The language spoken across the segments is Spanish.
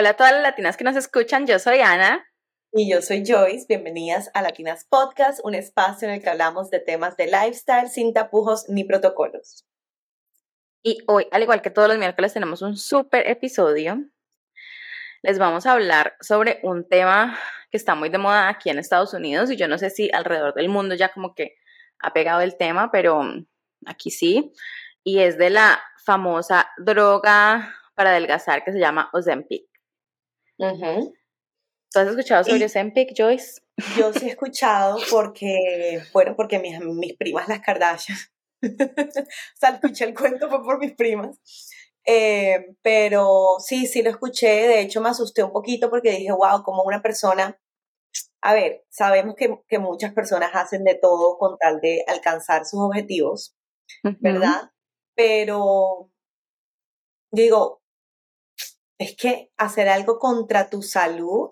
Hola a todas las latinas que nos escuchan, yo soy Ana. Y yo soy Joyce, bienvenidas a Latinas Podcast, un espacio en el que hablamos de temas de lifestyle sin tapujos ni protocolos. Y hoy, al igual que todos los miércoles, tenemos un súper episodio. Les vamos a hablar sobre un tema que está muy de moda aquí en Estados Unidos y yo no sé si alrededor del mundo ya como que ha pegado el tema, pero aquí sí. Y es de la famosa droga para adelgazar que se llama Ozempic. ¿Tú has escuchado sobre Ozempic, Joyce? Yo sí he escuchado porque, bueno, porque mis, mis primas las Kardashian. o sea, escuché el cuento fue por mis primas. Eh, pero sí, sí lo escuché. De hecho, me asusté un poquito porque dije, wow, como una persona. A ver, sabemos que, que muchas personas hacen de todo con tal de alcanzar sus objetivos, ¿verdad? Pero digo, es que hacer algo contra tu salud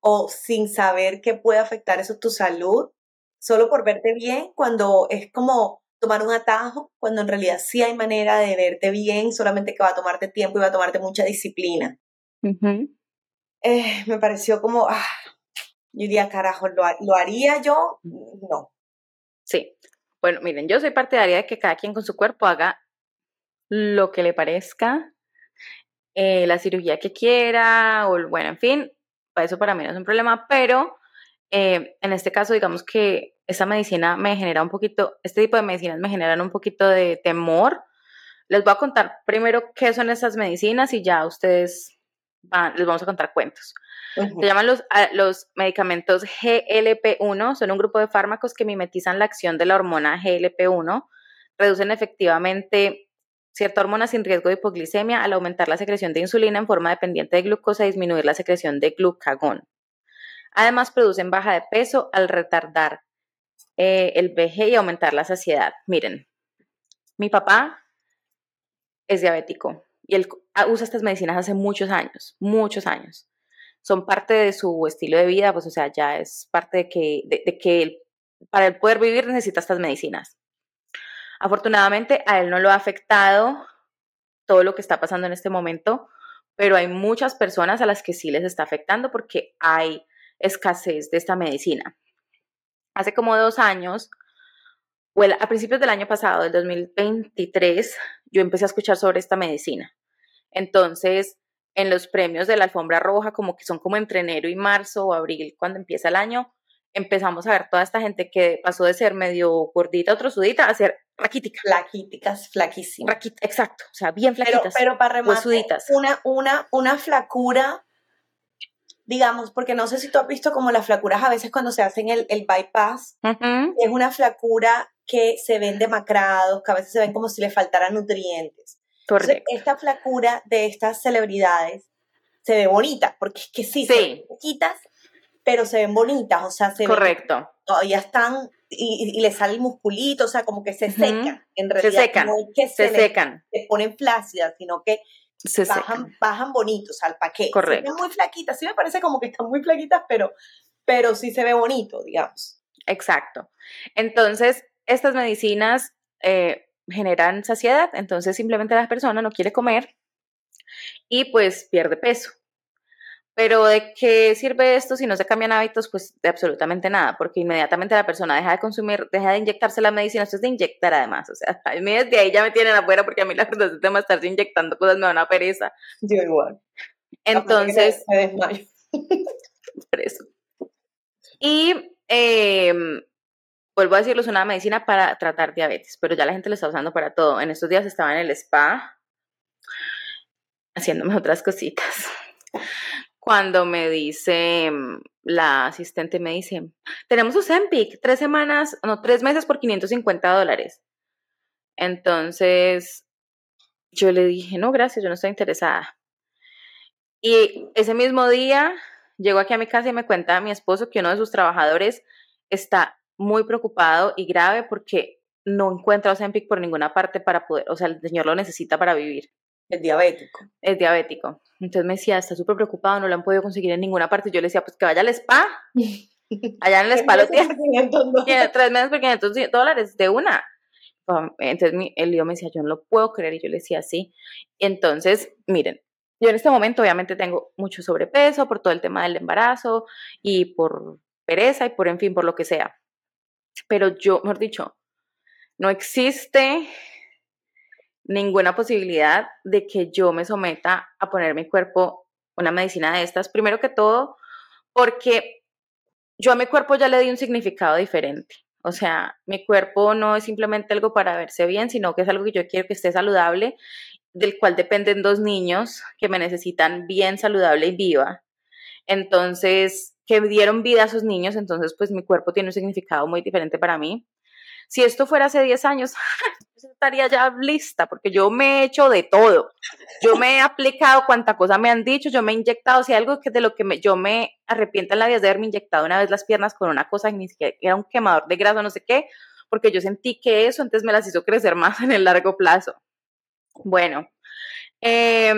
o sin saber que puede afectar eso tu salud, solo por verte bien, cuando es como tomar un atajo, cuando en realidad sí hay manera de verte bien, solamente que va a tomarte tiempo y va a tomarte mucha disciplina. Eh, me pareció como, ah, yo diría, carajo, ¿lo, ¿lo haría yo? No. Sí. Bueno, miren, yo soy partidaria de que cada quien con su cuerpo haga lo que le parezca, eh, la cirugía que quiera, o bueno, en fin, eso para mí no es un problema, pero eh, en este caso, digamos que esta medicina me genera un poquito, este tipo de medicinas me generan un poquito de temor. Les voy a contar primero qué son esas medicinas y ya ustedes van, les vamos a contar cuentos. Se llaman los, los medicamentos GLP-1, son un grupo de fármacos que mimetizan la acción de la hormona GLP-1, reducen efectivamente cierta hormona sin riesgo de hipoglicemia al aumentar la secreción de insulina en forma dependiente de glucosa y disminuir la secreción de glucagón. Además, producen baja de peso al retardar eh, el VG y aumentar la saciedad. Miren, mi papá es diabético y él ah, usa estas medicinas hace muchos años, muchos años. Son parte de su estilo de vida, pues o sea, ya es parte de que, de, que él, para él poder vivir necesita estas medicinas. Afortunadamente a él no lo ha afectado todo lo que está pasando en este momento, pero hay muchas personas a las que sí les está afectando porque hay escasez de esta medicina. Hace como dos años, o a principios del año pasado, del 2023, yo empecé a escuchar sobre esta medicina. Entonces, en los premios de la alfombra roja, como que son como entre enero y marzo o abril, cuando empieza el año, empezamos a ver toda esta gente que pasó de ser medio gordita trozudita a ser raquítica. Flaquíticas, flaquísimas. exacto, o sea, bien flaquitas. Pero, pero para rematar, una, una, una flacura, digamos, porque no sé si tú has visto como las flacuras a veces cuando se hacen el, el bypass, es una flacura que se ven demacrados, que a veces se ven como si le faltaran nutrientes. Correcto. esta flacura de estas celebridades se ve bonita, porque es que sí, sí. se pero se ven bonitas, o sea, se Correcto. todavía están y, le sale el musculito, o sea, como que se secan. En realidad, se secan. que se, secan. Se ponen flácidas, sino que se bajan, bajan bonitos al paquete. Correcto. Se muy flaquitas, sí me parece como que están muy flaquitas, pero, pero sí se ve bonito, digamos. Exacto. Entonces, estas medicinas eh, generan saciedad, entonces simplemente la persona no quiere comer y pues pierde peso. Pero ¿de qué sirve esto si no se cambian hábitos? Pues de absolutamente nada, porque inmediatamente la persona deja de consumir, deja de inyectarse la medicina, esto es de inyectar además. O sea, a mí desde ahí ya me tienen afuera porque a mí la verdad es tema estarse inyectando cosas me van a pereza. Yo igual. Entonces. Me. Por eso. Y em, vuelvo a decirlo, es una medicina para tratar diabetes, pero ya la gente lo está usando para todo. En estos días estaba en el spa haciéndome otras cositas cuando me dice la asistente, me dice, tenemos Ozempic, tres semanas, no, tres meses por 550 dólares. Entonces, yo le dije, no, gracias, yo no estoy interesada. Y ese mismo día, llegó aquí a mi casa y me cuenta a mi esposo que uno de sus trabajadores está muy preocupado y grave porque no encuentra Ozempic por ninguna parte para poder, o sea, el señor lo necesita para vivir. Es diabético. Es diabético. Entonces me decía, está súper preocupado, no lo han podido conseguir en ninguna parte. Yo le decía, pues que vaya al spa. Allá en el spa lo tiene. Tiene tres meses por 500 dólares de una. Entonces el lío me decía, yo no lo puedo creer. Y yo le decía, sí. Entonces, miren, yo en este momento obviamente tengo mucho sobrepeso por todo el tema del embarazo y por pereza y por, en fin, por lo que sea. Pero yo, mejor dicho, no existe ninguna posibilidad de que yo me someta a poner mi cuerpo una medicina de estas. Primero que todo, porque yo a mi cuerpo ya le di un significado diferente. O sea, mi cuerpo no es simplemente algo para verse bien, sino que es algo que yo quiero que esté saludable, del cual dependen dos niños que me necesitan bien saludable y viva. Entonces, que dieron vida a esos niños, entonces pues mi cuerpo tiene un significado muy diferente para mí. Si esto fuera hace 10 años, estaría ya lista, porque yo me he hecho de todo. Yo me he aplicado cuanta cosa me han dicho, yo me he inyectado, si algo que de lo que yo me arrepiento en la vida de haberme inyectado una vez las piernas con una cosa que ni siquiera era un quemador de grasa, no sé qué, porque yo sentí que eso antes me las hizo crecer más en el largo plazo. Bueno, eh,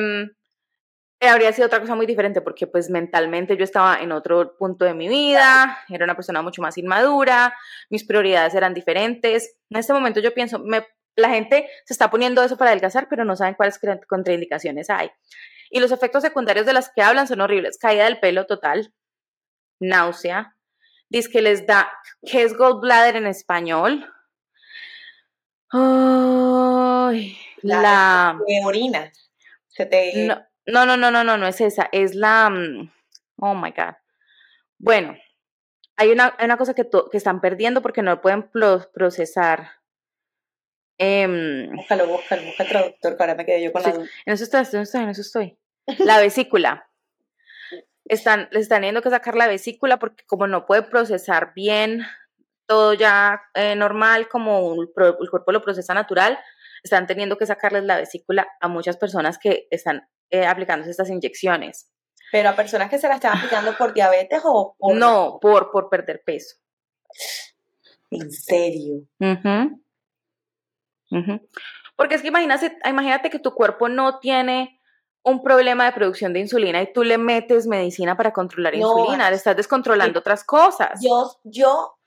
habría sido otra cosa muy diferente porque pues mentalmente yo estaba en otro punto de mi vida, era una persona mucho más inmadura, mis prioridades eran diferentes. En este momento yo pienso, me, la gente se está poniendo eso para adelgazar, pero no saben cuáles contraindicaciones hay. Y los efectos secundarios de las que hablan son horribles. Caída del pelo total, náusea, dice que les da, ¿qué es gallbladder en español? Ay, la, orina. Se te... No, no, no, no, no, no es esa, es la... Mm, oh, my God. Bueno, hay una, una cosa que, que, están perdiendo porque no pueden procesar. Eh, búscalo, búscalo, busca traductor, que ahora me quedé yo con la En eso estoy, en eso estoy, en eso estoy. La vesícula. Están, les están teniendo que sacar la vesícula porque como no puede procesar bien todo ya eh, normal, como el cuerpo lo procesa natural, están teniendo que sacarles la vesícula a muchas personas que están eh, aplicándose estas inyecciones. Pero a personas que se la están aplicando por diabetes o por... No, por, por perder peso. ¿En serio? Porque es que imagínate, imagínate que tu cuerpo no tiene un problema de producción de insulina y tú le metes medicina para controlar insulina, le estás descontrolando otras cosas. Yo, yo,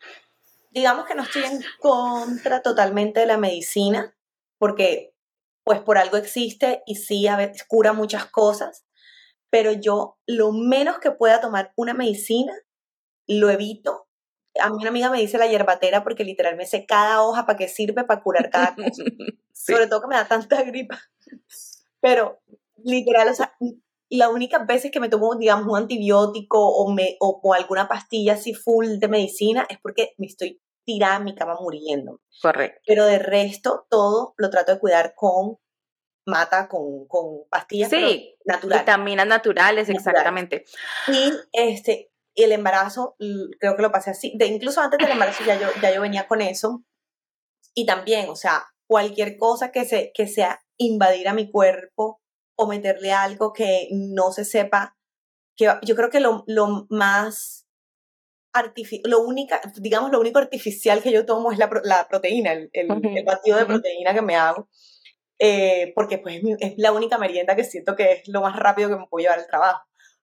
digamos que no estoy en contra totalmente de la medicina, porque pues por algo existe y sí a veces cura muchas cosas, pero yo lo menos que pueda tomar una medicina, lo evito. A mí una amiga me dice la hierbatera porque literalmente sé cada hoja para qué sirve para curar cada cosa. Sobre todo que me da tanta gripa. Pero literal, o sea, las únicas veces que me tomo, digamos, un antibiótico o, me, o, o alguna pastilla así full de medicina es porque me estoy tirada en mi cama muriendo. Correcto. Pero de resto, todo lo trato de cuidar con mata, con, con pastillas sí, naturales. Vitaminas naturales, exactamente. Y este, el embarazo, creo que lo pasé así. De, incluso antes del embarazo ya yo, ya yo venía con eso. Y también, o sea, cualquier cosa que, se, que sea invadir a mi cuerpo o meterle algo que no se sepa, que yo creo que lo, lo más lo única, digamos, lo único artificial que yo tomo es la, la proteína, el, el, batido de proteína que me hago, eh, porque pues es la única merienda que siento que es lo más rápido que me puedo llevar al trabajo.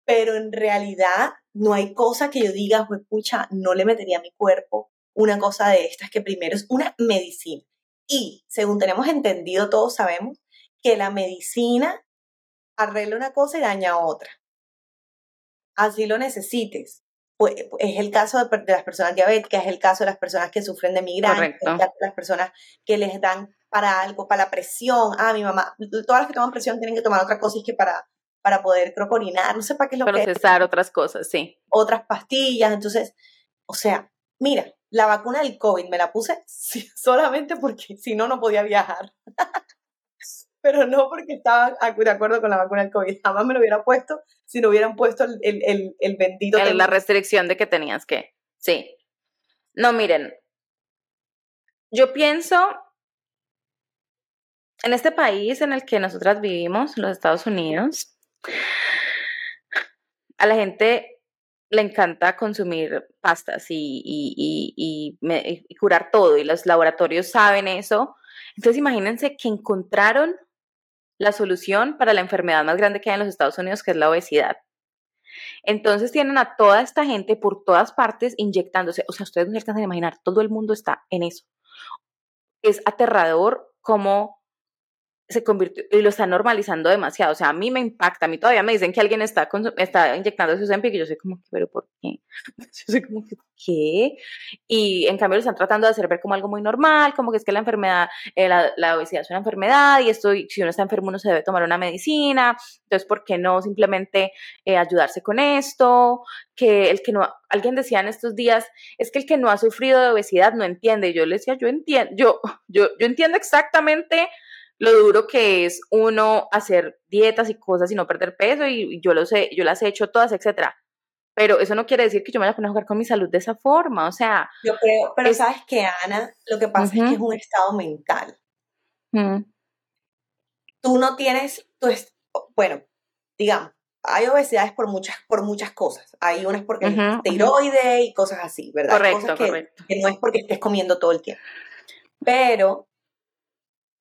Pero en realidad no hay cosa que yo diga, pues pucha, no le metería a mi cuerpo una cosa de estas que primero es una medicina. Y según tenemos entendido, todos sabemos que la medicina arregla una cosa y daña otra. Así lo necesites pues, es el caso de, las personas diabéticas, es el caso de las personas que sufren de migraña, es el caso de las personas que les dan para algo, para la presión. Ah, mi mamá, todas las que toman presión tienen que tomar otra cosa y que para, para poder crocorinar, no sé para qué es lo que Procesar otras cosas, sí. Otras pastillas, entonces, o sea, mira, la vacuna del COVID me la puse solamente porque si no, no podía viajar. Pero no porque estaba de acuerdo con la vacuna del COVID. Jamás me lo hubiera puesto si no hubieran puesto el, el, el, bendito. la restricción de que tenías que. Sí. No, miren. Yo pienso. En este país en el que nosotras vivimos, los Estados Unidos, a la gente le encanta consumir pastas y, y, y, y, curar todo, y los laboratorios saben eso. Entonces imagínense que encontraron la solución para la enfermedad más grande que hay en los Estados Unidos, que es la obesidad. Entonces tienen a toda esta gente por todas partes inyectándose. O sea, ustedes no se alcanzan a imaginar, todo el mundo está en eso. Es aterrador como se convirtió y lo está normalizando demasiado. O sea, a mí me impacta, a mí todavía me dicen que alguien está, está inyectando su Ozempic y yo soy como, pero ¿por qué? Yo soy como, ¿qué? Y en cambio lo están tratando de hacer ver como algo muy normal, como que es que la enfermedad, eh, la, obesidad es una enfermedad y esto, si uno está enfermo uno se debe tomar una medicina, entonces ¿por qué no simplemente eh, ayudarse con esto? Que el que no, alguien decía en estos días, es que el que no ha sufrido de obesidad no entiende. Y yo le decía, yo entiendo, yo, yo, yo entiendo exactamente lo duro que es uno hacer dietas y cosas y no perder peso y yo lo sé, yo las he hecho todas, etcétera. Pero eso no quiere decir que yo me vaya a poner a jugar con mi salud de esa forma, o sea. Yo creo, pero sabes que Ana, lo que pasa es que es un estado mental. Tú no tienes, tú bueno, digamos, hay obesidades por muchas, por muchas cosas. Hay unas porque uh tiroides y cosas así, ¿verdad? Correcto, correcto. que no es porque estés comiendo todo el tiempo. Pero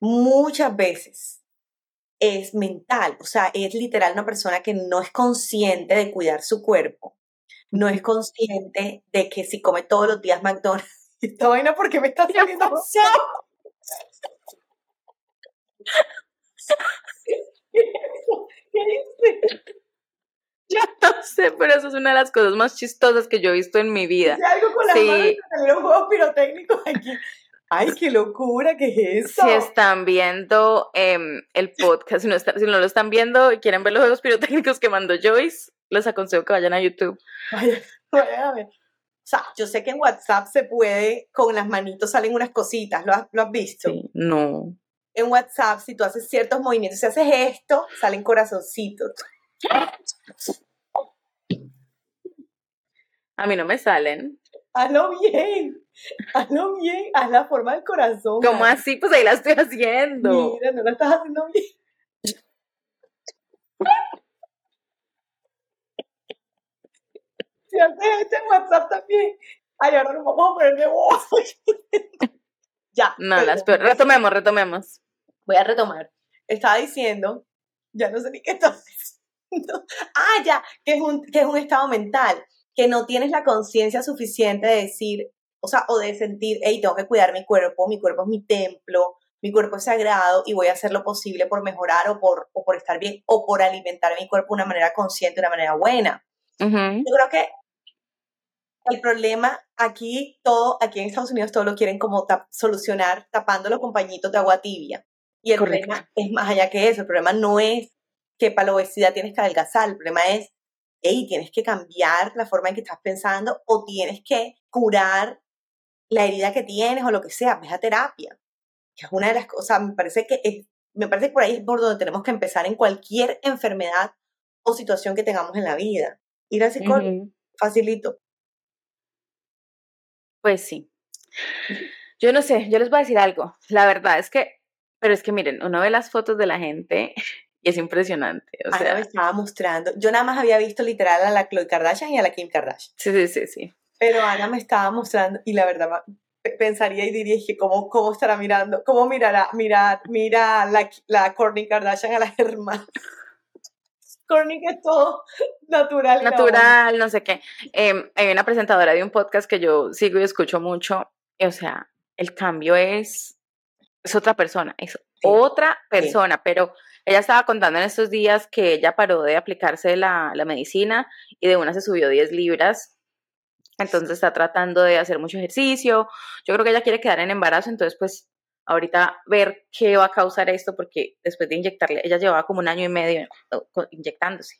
muchas veces es mental, o sea, es literal una persona que no es consciente de cuidar su cuerpo, no es consciente de que si come todos los días McDonald's, esta vaina porque me está saliendo. Ya no sé, pero eso es una de las cosas más chistosas que yo he visto en mi vida. algo con las sí. manos los juegos pirotécnicos aquí. ¡Ay, qué locura! ¿Qué es eso? Si están viendo em, el podcast, si no, si no, lo están viendo y quieren ver los juegos pirotécnicos que mandó Joyce, les aconsejo que vayan a YouTube. Vaya, vaya a ver. O sea, yo sé que en WhatsApp se puede, con las manitos salen unas cositas, ¿lo has, lo has visto? Sí, no. En WhatsApp, si tú haces ciertos movimientos, si haces esto, salen corazoncitos. A mí no me salen. Hazlo bien. Hazlo bien. Haz la forma del corazón. ¿Cómo así? Pues ahí la estoy haciendo. Mira, no la estás haciendo bien. Si haces este WhatsApp también. Ay, ahora nos vamos a poner de voz. ya. No, las peores. Retomemos, retomemos. Voy a retomar. Estaba diciendo, ya no sé ni qué estaba diciendo. Ah, ya, que es un, que es un estado mental que no tienes la conciencia suficiente de decir, o sea, o de sentir, hey, tengo que cuidar mi cuerpo, mi cuerpo es mi templo, mi cuerpo es sagrado y voy a hacer lo posible por mejorar o por, o por estar bien o por alimentar mi cuerpo de una manera consciente, de una manera buena. Yo creo que el problema aquí, todo, aquí en Estados Unidos, todo lo quieren como solucionar tapándolo con pañitos de agua tibia. Y el problema es más allá que eso. El problema no es que para la obesidad tienes que adelgazar. El problema es hey, tienes que cambiar la forma en que estás pensando o tienes que curar la herida que tienes o lo que sea, ves a terapia. Que es una de las cosas, me parece que es, me parece que por ahí es por donde tenemos que empezar en cualquier enfermedad o situación que tengamos en la vida. Ir al psicólogo, facilito. Pues sí. Yo no sé, yo les voy a decir algo. La verdad es que, pero es que miren, uno ve las fotos de la gente y es impresionante. O sea, me estaba mostrando. Yo nada más había visto literal a la Chloe Kardashian y a la Kim Kardashian. Sí, sí, sí, sí. Pero Ana me estaba mostrando y la verdad pensaría y diría que cómo, cómo estará mirando, cómo mirará, mira, mira la, la Kourtney Kardashian a la hermana. Kourtney que es todo natural. Natural, no sé qué. Em, hay una presentadora de un podcast que yo sigo y escucho mucho. o sea, el cambio es, es otra persona, es otra persona, pero ella estaba contando en estos días que ella paró de aplicarse la, la medicina y de una se subió 10 libras. Entonces está tratando de hacer mucho ejercicio. Yo creo que ella quiere quedar en embarazo, entonces pues ahorita ver qué va a causar esto, porque después de inyectarle, ella llevaba como un año y medio inyectándose.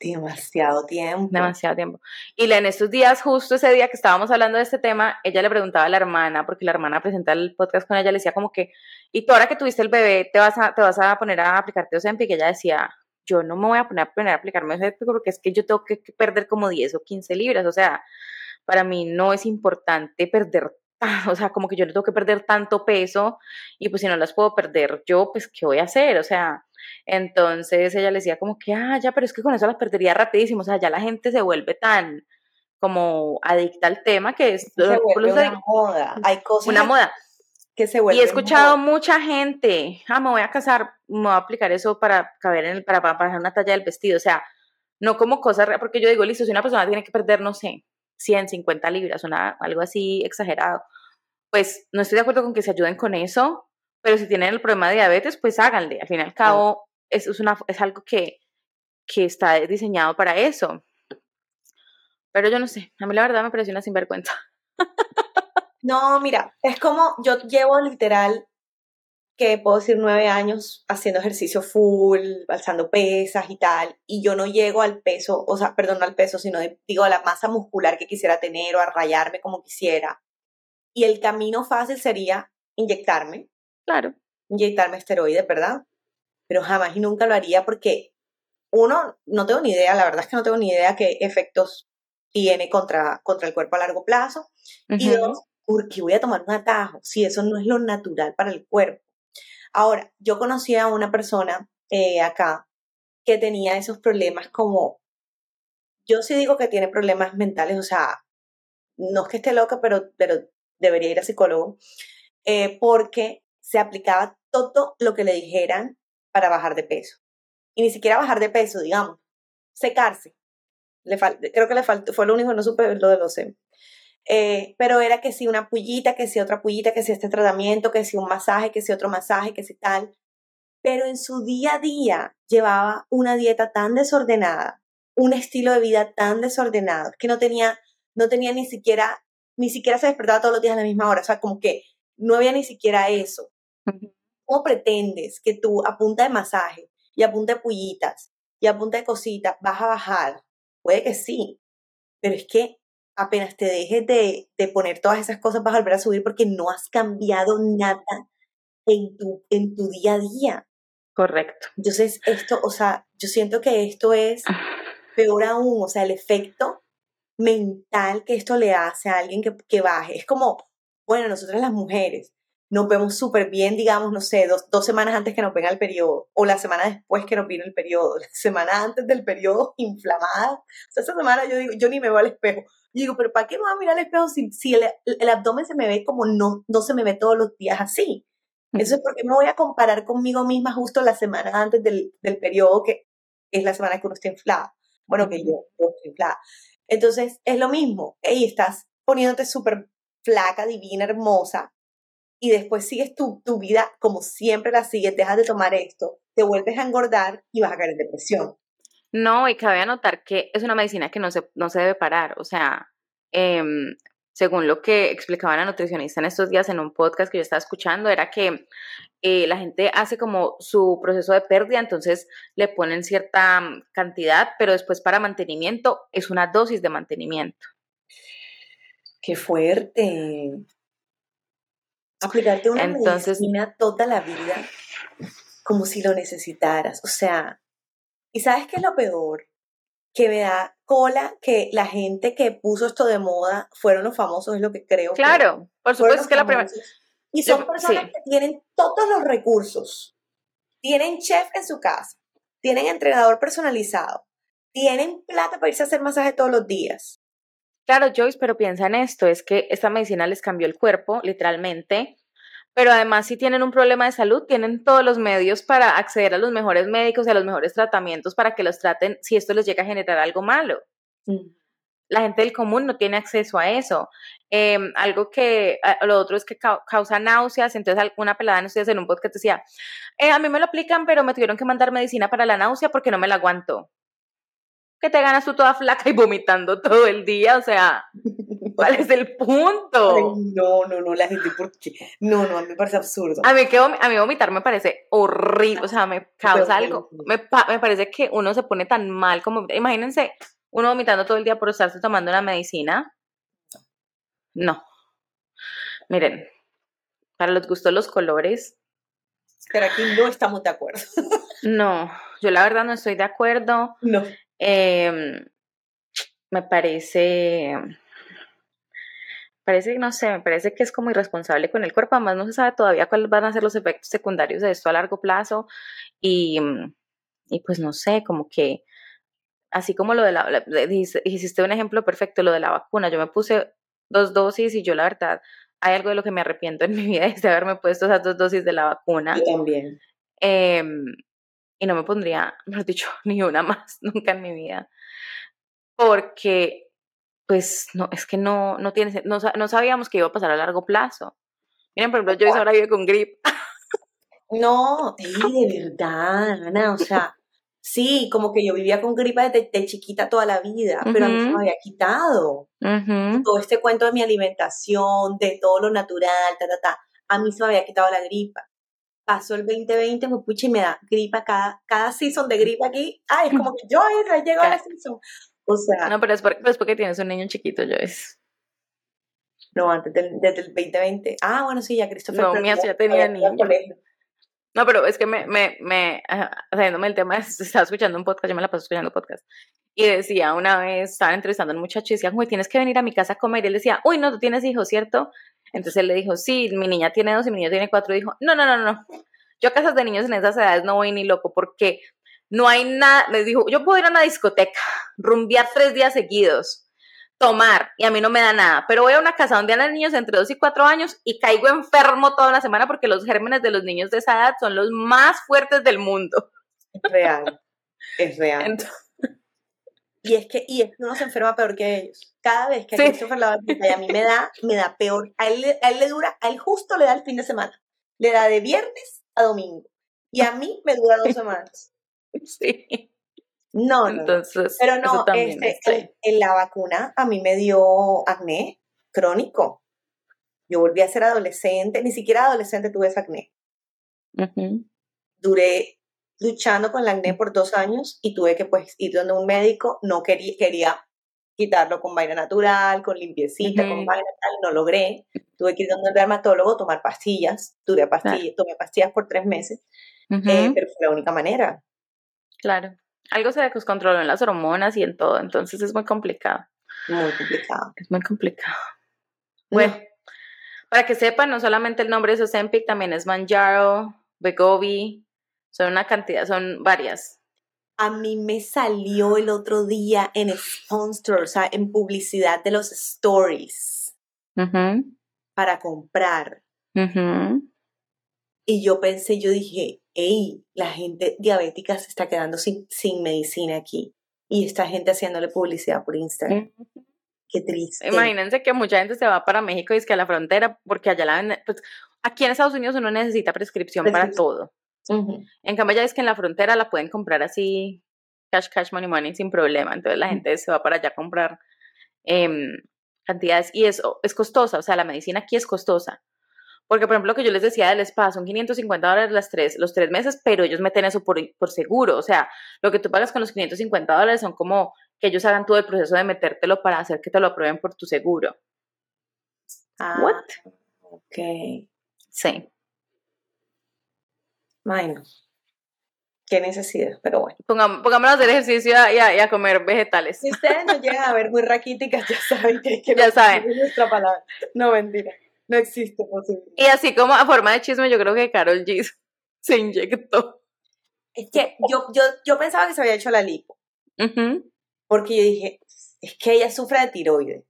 Demasiado tiempo. Demasiado tiempo. Y en estos días, justo ese día que estábamos hablando de este tema, ella le preguntaba a la hermana, porque la hermana presenta el podcast con ella, le decía como que, y tú ahora que tuviste el bebé, te vas a, te vas a poner a aplicarte Ozempic, y ella decía, yo no me voy a poner a, poner a aplicarme Ozempic porque es que yo tengo que perder como 10 o 15 libras, o sea, para mí no es importante perder o sea, como que yo no tengo que perder tanto peso y pues si no las puedo perder yo, pues ¿qué voy a hacer? O sea, entonces ella le decía como que, ah, ya, pero es que con eso las perdería rapidísimo, o sea, ya la gente se vuelve tan como adicta al tema que es se vuelve una moda, hay cosas una moda. que se vuelven y he escuchado mucha gente, ah, me voy a casar, me voy a aplicar eso para caber en el, para, para pasar una talla del vestido, o sea, no como cosas, porque yo digo, listo, si una persona tiene que perder, no sé, 150 libras, una, algo así exagerado, pues no estoy de acuerdo con que se ayuden con eso, pero si tienen el problema de diabetes, pues háganle. Al fin y al cabo, es, es, una, es algo que, que está diseñado para eso. Pero yo no sé, a mí la verdad me pareció una sinvergüenza. No, mira, es como yo llevo literal, que puedo decir nueve años haciendo ejercicio full, alzando pesas y tal, y yo no llego al peso, o sea, perdón, no al peso, sino digo a la masa muscular que quisiera tener o a rayarme como quisiera. Y el camino fácil sería inyectarme. Claro. Inyectarme esteroides, ¿verdad? Pero jamás y nunca lo haría porque uno, no tengo ni idea, la verdad es que no tengo ni idea qué efectos tiene contra, contra el cuerpo a largo plazo. Y dos, porque voy a tomar un atajo si eso no es lo natural para el cuerpo? Ahora, yo conocí a una persona eh, acá que tenía esos problemas como, yo sí digo que tiene problemas mentales, o sea, no es que esté loca, pero, pero debería ir a psicólogo, eh, porque se aplicaba todo lo que le dijeran para bajar de peso. Y ni siquiera bajar de peso, digamos, secarse. Le creo que le faltó, fue lo único que no supe lo de los. Eh, pero era que si una pullita, que si otra pullita, que si este tratamiento, que si un masaje, que si otro masaje, que si tal. Pero en su día a día llevaba una dieta tan desordenada, un estilo de vida tan desordenado, que no tenía, no tenía ni siquiera, ni siquiera se despertaba todos los días a la misma hora. O sea, como que no había ni siquiera eso. ¿Cómo pretendes que tú a punta de masaje y a punta de pullitas y a punta de cositas vas a bajar? Puede que sí, pero es que apenas te dejes de, de, poner todas esas cosas vas a volver a subir porque no has cambiado nada en tu, en tu día a día. Correcto. Entonces, esto, o sea, yo siento que esto es peor aún, o sea, el efecto mental que esto le hace a alguien que, que baje. Es como, bueno, nosotras las mujeres nos vemos súper bien, digamos, no sé, dos, dos, semanas antes que nos venga el periodo, o la semana después que nos vino el periodo, la semana antes del periodo inflamada. O sea, esa semana yo digo, yo ni me veo al espejo. Yo digo, pero ¿para qué me voy a mirar al espejo si, si el, el, abdomen se me ve como no, no se me ve todos los días así? Eso es porque me voy a comparar conmigo misma justo la semana antes del, del periodo, que es la semana que uno está inflada. Bueno, que yo, yo estoy inflada. Entonces, es lo mismo. Ey, estás poniéndote súper flaca, divina, hermosa, y después sigues tu, tu vida como siempre la sigues, dejas de tomar esto, te vuelves a engordar y vas a caer en depresión. No, y cabe anotar que es una medicina que no se, no se debe parar. O sea, em, según lo que explicaba la nutricionista en estos días en un podcast que yo estaba escuchando, era que eh, la gente hace como su proceso de pérdida, entonces le ponen cierta mm, cantidad, pero después para mantenimiento es una dosis de mantenimiento. Qué fuerte aplicarte una Entonces, medicina toda la vida como si lo necesitaras. O sea, ¿y sabes qué es lo peor? Que me da cola que la gente que puso esto de moda fueron los famosos, es lo que creo. Claro, por supuesto que la primera. Y son personas que tienen todos los recursos. Tienen chef en su casa, tienen entrenador personalizado, tienen plata para irse a hacer masaje todos los días. Claro, Joyce, pero piensa en esto, es que esta medicina les cambió el cuerpo, literalmente, pero además si tienen un problema de salud, tienen todos los medios para acceder a los mejores médicos y a los mejores tratamientos para que los traten si esto les llega a generar algo malo. Mm. La gente del común no tiene acceso a eso. Em, algo que, lo otro es que causa náuseas, entonces alguna pelada en ustedes en un podcast decía, eh, a mí me lo aplican, pero me tuvieron que mandar medicina para la náusea porque no me la aguanto que te ganas tú toda flaca y vomitando todo el día, o sea, ¿cuál es el punto? no, no, no, la gente, ¿por qué? No, no, a mí me parece absurdo. A mí, que, a mí vomitar me parece horrible, o sea, me causa algo, me, me parece que uno se pone tan mal como, imagínense, uno vomitando todo el día por estarse tomando una medicina. No. Miren, para los gustos los colores. Pero aquí no estamos de acuerdo. no, yo la verdad no estoy de acuerdo. No. Em, me parece, parece, no sé, me parece que es como irresponsable con el cuerpo, además no se sabe todavía cuáles van a ser los efectos secundarios de esto a largo plazo y, y pues no sé, como que así como lo de la, hiciste un ejemplo perfecto, lo de la vacuna, yo me puse dos dosis y yo la verdad, hay algo de lo que me arrepiento en mi vida es de haberme puesto esas dos dosis de la vacuna. Yo también. Eh, y no me pondría, mejor dicho, ni una más nunca en mi vida. Porque, pues, no, es que no, no tiene, no, no sabíamos que iba a pasar a largo plazo. Miren, por ejemplo, yo ahora vive con grip. No, de verdad, Ana, o sea, sí, como que yo vivía con gripa desde, chiquita toda la vida, pero a mí se me había quitado. Todo este cuento de mi alimentación, de todo lo natural, ta, ta, ta, a mí se me había quitado la gripa. Pasó el 2020, me pucha y me da gripa cada, cada season de gripa aquí. Ay, es como que yo llego a la season. O sea. No, pero es porque, es porque tienes un niño chiquito, Joyce. No, antes del, desde el 2020. Ah, bueno, sí, ya Christopher. No, mía, ya tenía niño. No, pero es que me, me, me, haciéndome el tema, estaba escuchando un podcast, yo me la paso escuchando podcast, y decía una vez, estaba entrevistando a un muchacho y decía, güey, tienes que venir a mi casa a comer, y él decía, uy, no, tú tienes hijos, ¿cierto? Entonces él le dijo, sí, mi niña tiene dos y mi niño tiene cuatro, y dijo, no, no, no, no, yo a casas de niños en esas edades no voy ni loco, porque no hay nada, me dijo, yo puedo ir a una discoteca, rumbear tres días seguidos, tomar y a mí no me da nada, pero voy a una casa donde andan niños entre 2 y 4 años y caigo enfermo toda una semana porque los gérmenes de los niños de esa edad son los más fuertes del mundo. Es real, es real. Y es que y es que uno se enferma peor que ellos. Cada vez que a Christopher la y a mí me da, me da peor. A él, a él le dura, a él justo le da el fin de semana. Le da de viernes a domingo. Y a mí me dura dos semanas. Sí. No, Entonces, pero no, este, en, la vacuna a mí me dio acné crónico. Yo volví a ser adolescente, ni siquiera adolescente tuve ese acné. Duré luchando con el acné por dos años y tuve que pues ir donde un médico, no quería, quería quitarlo con vaina natural, con limpiecita, con vaina tal, no logré. Tuve que ir donde un dermatólogo, tomar pastillas, duré pastillas, tomé pastillas por tres meses, eh, pero fue la única manera. Claro algo se descontroló en las hormonas y en todo, entonces es muy complicado. Muy complicado. Es muy complicado. Bueno, para que sepan, no solamente el nombre es Ozempic, también es Manjaro, Begovi, son una cantidad, son varias. A mí me salió el otro día en sponsor, o sea, en publicidad de los stories para comprar. Y yo pensé, yo dije, hey, la gente diabética se está quedando sin, sin medicina aquí. Y esta gente haciéndole publicidad por Instagram. Qué triste. Imagínense que mucha gente se va para México y es que a la frontera, porque allá la venden, pues aquí en Estados Unidos uno necesita prescripción, para todo. En cambio, ya es que en la frontera la pueden comprar así, cash, cash, money, money, sin problema. Entonces la gente se va para allá a comprar em, cantidades y eso es costosa, o sea, la medicina aquí es costosa. Porque, por ejemplo, lo que yo les decía del spa son 550 dólares las tres, los tres meses, pero ellos meten eso por, por seguro. O sea, lo que tú pagas con los 550 dólares son como que ellos hagan todo el proceso de metértelo para hacer que te lo aprueben por tu seguro. Ah, What? Ok. Sí. Bueno. Qué necesidad, pero bueno. pongámonos a hacer ejercicio y a, comer vegetales. Si ustedes no llegan a ver muy raquíticas, ya saben que, que ya saben. es nuestra palabra. No, mentira. No existe posibilidad. Y así como a forma de chisme, yo creo que Carol G se inyectó. Es que yo, yo, yo pensaba que se había hecho la lipo. Porque yo dije, es que ella sufre de tiroides.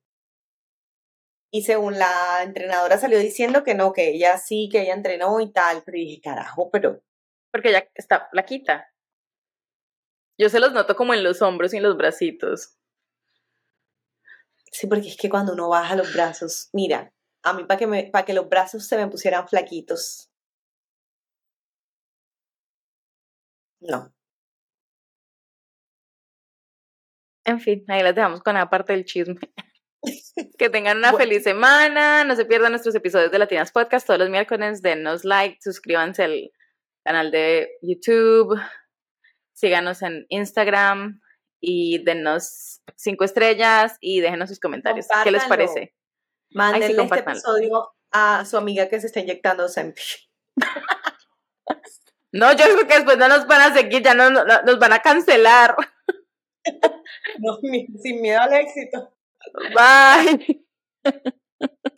Y según la entrenadora salió diciendo que no, que ella sí, que ella entrenó y tal. Pero dije, carajo, pero. Porque ella está flaquita. Yo se los noto como en los hombros y en los bracitos. Sí, porque es que cuando uno baja los brazos, mira, a mí para que, me, para que los brazos se me pusieran flaquitos. No. En fin, ahí las dejamos con la parte del chisme. que tengan una feliz semana. No se pierdan nuestros episodios de Latinas Podcast todos los miércoles. Denos like, suscríbanse al canal de YouTube, síganos en Instagram y denos cinco estrellas y déjenos sus comentarios. ¿Qué les parece? Mándenle este episodio a su amiga que se está inyectando Zempi. No, yo creo que después no nos van a seguir, ya no, nos van a cancelar. No, sin miedo al éxito. Bye.